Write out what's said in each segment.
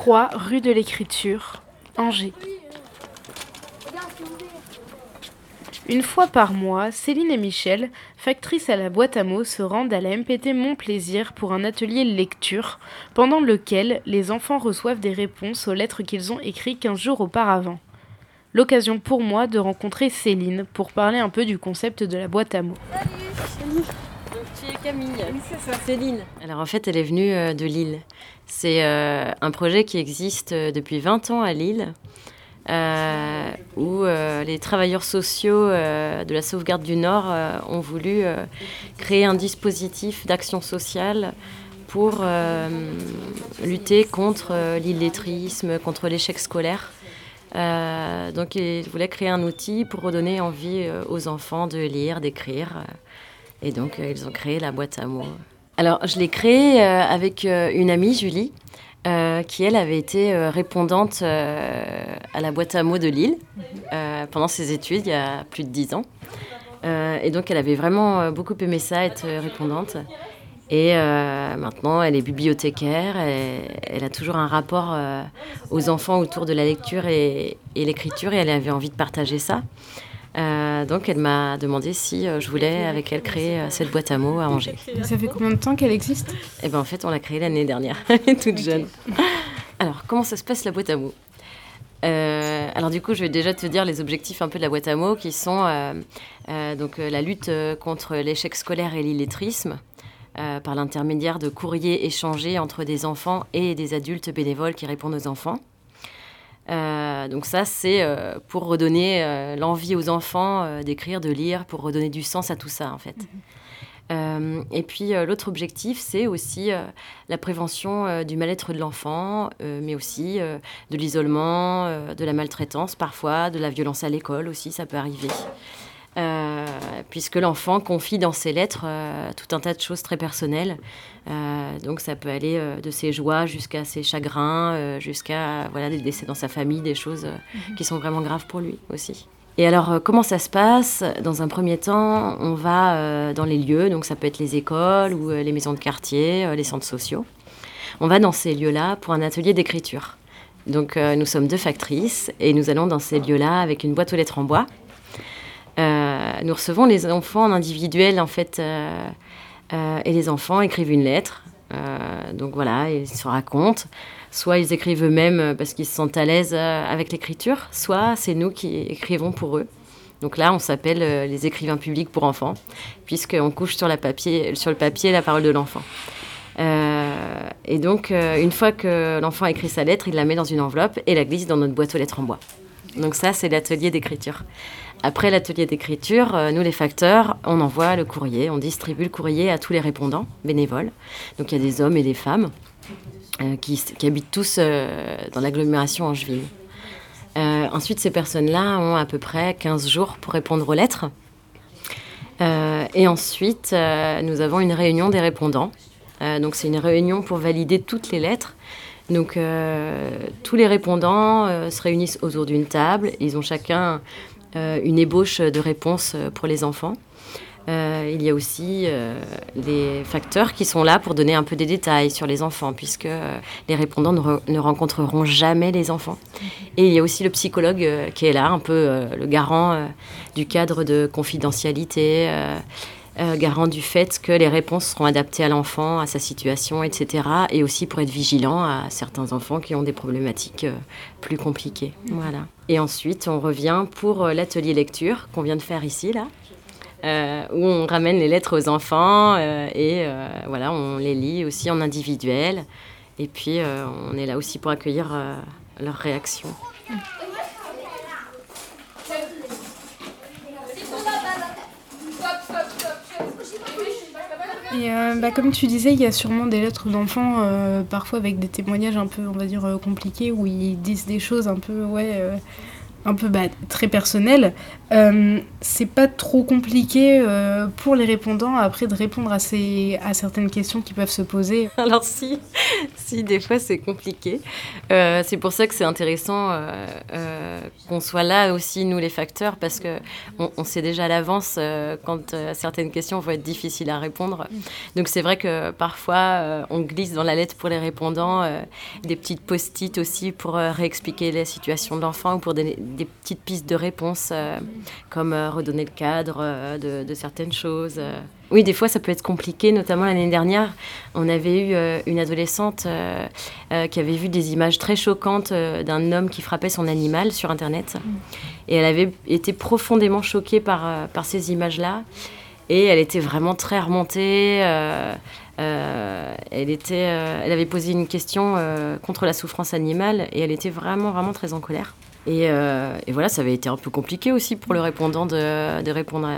3 rue de l'Écriture, Angers. Une fois par mois, Céline et Michel, factrices à la boîte à mots, se rendent à la MPT Mon Plaisir pour un atelier lecture, pendant lequel les enfants reçoivent des réponses aux lettres qu'ils ont écrites 15 jours auparavant. L'occasion pour moi de rencontrer Céline pour parler un peu du concept de la boîte à mots. Salut tu es Camille. Oui, c'est ça. Céline. Alors en fait, elle est venue euh, de Lille. C'est euh, un projet qui existe euh, depuis 20 ans à Lille euh, où euh, les travailleurs sociaux euh, de la sauvegarde du Nord ont voulu créer un dispositif d'action sociale pour lutter contre l'illettrisme, contre l'échec scolaire. donc ils voulaient créer un outil pour redonner envie aux enfants de lire, d'écrire. Et donc ils ont créé la boîte à mots. Alors je l'ai créée avec une amie, Julie, euh, qui elle avait été euh, répondante euh, à la boîte à mots de Lille pendant ses études il y a plus de dix ans. et donc elle avait vraiment beaucoup aimé ça, être répondante. Et maintenant, elle est bibliothécaire. Elle a toujours un rapport aux enfants autour de la lecture et l'écriture. Et elle avait envie de partager ça. Euh, donc elle m'a demandé si euh, je voulais avec elle créer euh, cette boîte à mots à Angers. Ça fait combien de temps qu'elle existe? Eh ben en fait on l'a créée l'année dernière, elle est toute jeune. Alors comment ça se passe la boîte à mots? Alors du coup, je vais déjà te dire les objectifs un peu de la boîte à mots qui sont donc la lutte contre l'échec scolaire et l'illettrisme par l'intermédiaire de courriers échangés entre des enfants et des adultes bénévoles qui répondent aux enfants. Euh, donc ça, c'est euh, pour redonner euh, l'envie aux enfants d'écrire, de lire, pour redonner du sens à tout ça, en fait. Mhm. et puis l'autre objectif, c'est aussi la prévention du mal-être de l'enfant, mais aussi de l'isolement, de la maltraitance parfois, de la violence à l'école aussi, ça peut arriver. Euh, puisque l'enfant confie dans ses lettres euh, tout un tas de choses très personnelles. Euh, donc ça peut aller de ses joies jusqu'à ses chagrins, jusqu'à voilà, des décès dans sa famille, des choses mhm. qui sont vraiment graves pour lui aussi. Et alors, comment ça se passe? Dans un premier temps, on va dans les lieux, donc ça peut être les écoles ou les maisons de quartier, les centres sociaux. On va dans ces lieux-là pour un atelier d'écriture. Donc, nous sommes deux factrices et nous allons dans ces lieux-là avec une boîte aux lettres en bois nous recevons les enfants en individuel, en fait, euh, euh, et les enfants écrivent une lettre. donc voilà, ils se racontent. Soit ils écrivent eux-mêmes parce qu'ils se sentent à l'aise avec l'écriture, soit c'est nous qui écrivons pour eux. Donc là, on s'appelle les écrivains publics pour enfants, puisqu'on couche sur le papier la parole de l'enfant. et donc, une fois que l'enfant a écrit sa lettre, il la met dans une enveloppe et la glisse dans notre boîte aux lettres en bois. Donc ça, c'est l'atelier d'écriture. Après l'atelier d'écriture, euh, nous les facteurs, on envoie le courrier, on distribue le courrier à tous les répondants bénévoles. Donc il y a des hommes et des femmes euh, qui, habitent tous euh, dans l'agglomération angevine. ensuite, ces personnes-là ont à peu près 15 jours pour répondre aux lettres. et ensuite, nous avons une réunion des répondants. donc c'est une réunion pour valider toutes les lettres. Donc tous les répondants se réunissent autour d'une table. Ils ont chacun euh, une ébauche de réponse euh, pour les enfants. Euh, il y a aussi les facteurs qui sont là pour donner un peu des détails sur les enfants, puisque les répondants ne, rencontreront jamais les enfants. Et il y a aussi le psychologue qui est là, un peu le garant du cadre de confidentialité. Garant du fait que les réponses seront adaptées à l'enfant, à sa situation, etc. Et aussi pour être vigilant à certains enfants qui ont des problématiques plus compliquées. Voilà. Et ensuite, on revient pour euh, l'atelier lecture qu'on vient de faire ici, là, euh, où on ramène les lettres aux enfants euh, et voilà, on les lit aussi en individuel. Et puis, on est là aussi pour accueillir leurs réactions. Et euh, bah, comme tu disais, il y a sûrement des lettres d'enfants, euh, parfois avec des témoignages un peu, on va dire, euh, compliqués, où ils disent des choses un peu, ouais, un peu bah, très personnelle, euh, c'est pas trop compliqué euh, pour les répondants après de répondre à, ces, à certaines questions qui peuvent se poser Alors si, si des fois c'est compliqué. Euh, c'est pour ça que c'est intéressant qu'on soit là aussi, nous les facteurs, parce que on, sait déjà à l'avance quand certaines questions vont être difficiles à répondre. Donc c'est vrai que parfois on glisse dans la lettre pour les répondants des petites post-it aussi pour réexpliquer la situation de l'enfant ou pour des des petites pistes de réponse, euh, comme euh, redonner le cadre euh, de, certaines choses. Oui, des fois, ça peut être compliqué. Notamment l'année dernière, on avait eu une adolescente qui avait vu des images très choquantes d'un homme qui frappait son animal sur Internet. Et elle avait été profondément choquée par, par ces images-là. Et elle était vraiment très remontée. elle, était, elle avait posé une question contre la souffrance animale et elle était vraiment, vraiment très en colère. Euh, et, voilà, ça avait été un peu compliqué aussi pour le répondant de, répondre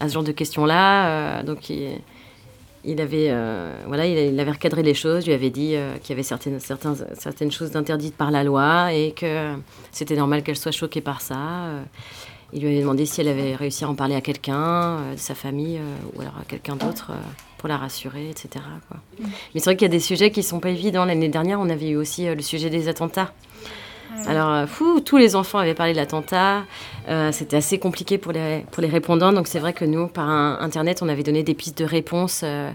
à, ce genre de questions-là. Euh, donc, il, avait, euh, voilà, il, avait recadré les choses, lui avait dit qu'il y avait certaines, choses interdites par la loi et que c'était normal qu'elle soit choquée par ça. il lui avait demandé si elle avait réussi à en parler à quelqu'un, de sa famille ou alors à quelqu'un d'autre pour la rassurer, etc. Mais c'est vrai qu'il y a des sujets qui ne sont pas évidents. L'année dernière, on avait eu aussi le sujet des attentats. Alors, euh, fou, tous les enfants avaient parlé de l'attentat. Euh, c'était assez compliqué pour les, pour les répondants. Donc, c'est vrai que nous, par Internet, on avait donné des pistes de réponse euh,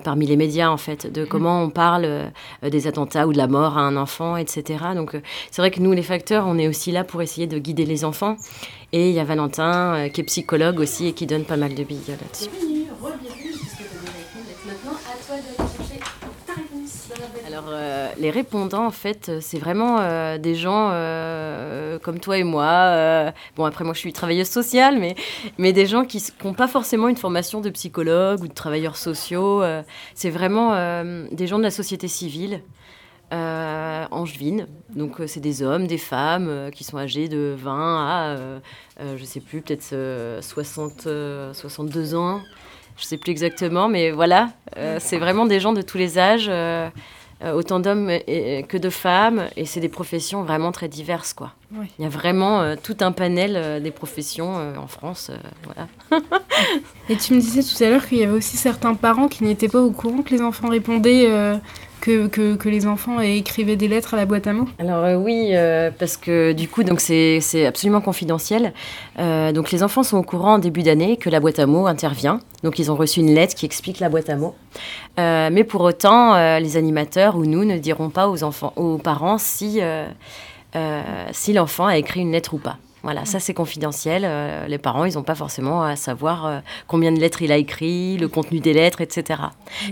parmi les médias, en fait, de comment on parle des attentats ou de la mort à un enfant, etc. Donc, c'est vrai que nous, les facteurs, on est aussi là pour essayer de guider les enfants. Et il y a Valentin, qui est psychologue aussi et qui donne pas mal de billes là-dessus. Alors, euh, les répondants, en fait, c'est vraiment euh, des gens euh, comme toi et moi. bon, après, moi, je suis travailleuse sociale, mais, mais des gens qui n'ont pas forcément une formation de psychologue ou de travailleurs sociaux. c'est vraiment des gens de la société civile. angevine. Donc, c'est des hommes, des femmes qui sont âgés de 20 à, je sais plus, peut-être 60, 62 ans. Je sais plus exactement, mais voilà. c'est vraiment des gens de tous les âges. Euh, autant d'hommes que de femmes, et c'est des professions vraiment très diverses, quoi. Il y a vraiment euh, tout un panel euh, des professions en France, voilà. et tu me disais tout à l'heure qu'il y avait aussi certains parents qui n'étaient pas au courant que les enfants répondaient que, les enfants écrivaient des lettres à la boîte à mots Alors euh, oui, euh, parce que du coup, c'est absolument confidentiel. Euh, donc les enfants sont au courant en début d'année que la boîte à mots intervient. Donc ils ont reçu une lettre qui explique la boîte à mots. mais pour autant, les animateurs ou nous ne dirons pas aux enfants, aux parents si si l'enfant a écrit une lettre ou pas. Voilà, ça c'est confidentiel. Euh, les parents, ils n'ont pas forcément à savoir euh, combien de lettres il a écrit, le contenu des lettres, etc.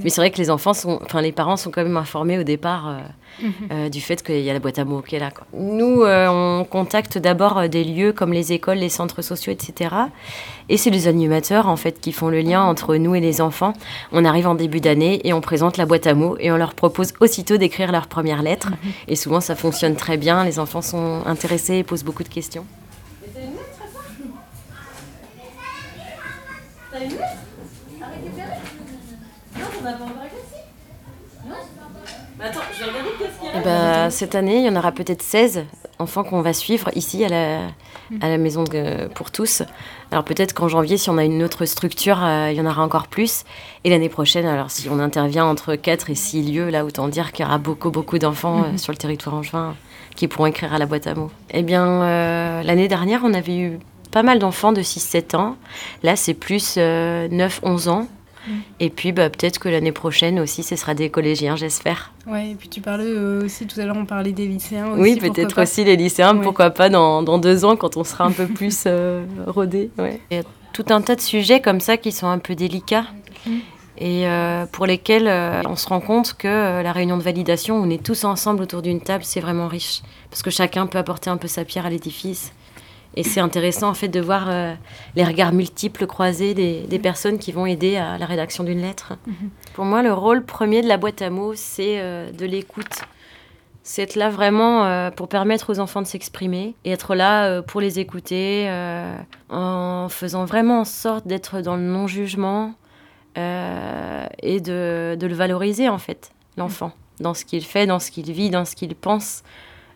Mais c'est vrai que les enfants sont, enfin les parents sont quand même informés au départ euh, mhm. du fait qu'il y a la boîte à mots qui est là. Nous, on contacte d'abord des lieux comme les écoles, les centres sociaux, etc. Et c'est les animateurs en fait qui font le lien entre nous et les enfants. On arrive en début d'année et on présente la boîte à mots et on leur propose aussitôt d'écrire leur première lettre. Mhm. Et souvent, ça fonctionne très bien. Les enfants sont intéressés et posent beaucoup de questions. Eh ben, cette année, il y en aura peut-être 16 enfants qu'on va suivre ici à la, à la maison pour tous. Alors peut-être qu'en janvier, si on a une autre structure, euh, il y en aura encore plus. Et l'année prochaine, alors si on intervient entre 4 et 6 lieux, là, autant dire qu'il y aura beaucoup, beaucoup d'enfants euh, mhm. sur le territoire angevin qui pourront écrire à la boîte à mots. Eh bien, euh, l'année dernière, on avait eu pas mal d'enfants de 6-7 ans. Là, c'est plus 9-11 ans. Et puis bah, peut-être que l'année prochaine aussi, ce sera des collégiens, j'espère. Ouais, et puis tu parlais euh, aussi, tout à l'heure, on parlait des lycéens aussi. Oui, peut-être aussi les lycéens, pourquoi pas dans, dans, deux ans quand on sera un peu plus euh, rodé. Ouais. Il y a tout un tas de sujets comme ça qui sont un peu délicats. Mm. Et euh, pour lesquels on se rend compte que la réunion de validation, on est tous ensemble autour d'une table, c'est vraiment riche. Parce que chacun peut apporter un peu sa pierre à l'édifice. Et c'est intéressant en fait de voir euh, les regards multiples croisés des, personnes qui vont aider à la rédaction d'une lettre. Mhm. Pour moi, le rôle premier de la boîte à mots, c'est euh, de l'écoute. C'est être là vraiment euh, pour permettre aux enfants de s'exprimer et être là pour les écouter en faisant vraiment en sorte d'être dans le non-jugement et de, de, le valoriser en fait, l'enfant, dans ce qu'il fait, dans ce qu'il vit, dans ce qu'il pense.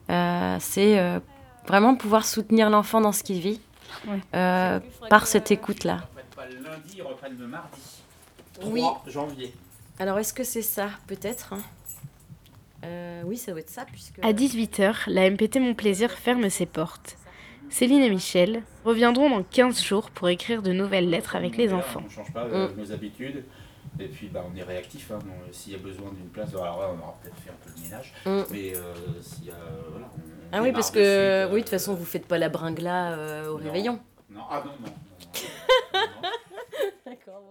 c'est vraiment pouvoir soutenir l'enfant dans ce qu'il vit Ouais. euh, par cette écoute-là. Ils reprennent pas le lundi, ils reprennent le mardi. 3 Oui. janvier. Alors, est-ce que c'est ça Peut-être. hein? Euh, oui, ça doit être ça, puisque... À 18h, la MPT Mon Plaisir ferme ses portes. Céline et Michel reviendront dans 15 jours pour écrire de nouvelles lettres avec les enfants. On change pas euh, Mm. nos habitudes. Et puis bah, on est réactif. Hein, S'il y a besoin d'une place, alors là, on aura peut-être fait un peu le ménage. Mm. Mais euh, s'il y a. voilà, on- on ah oui, parce que, oui, de toute façon, vous faites pas la bringla euh, au non. réveillon. Non, ah non, non. non, non D'accord.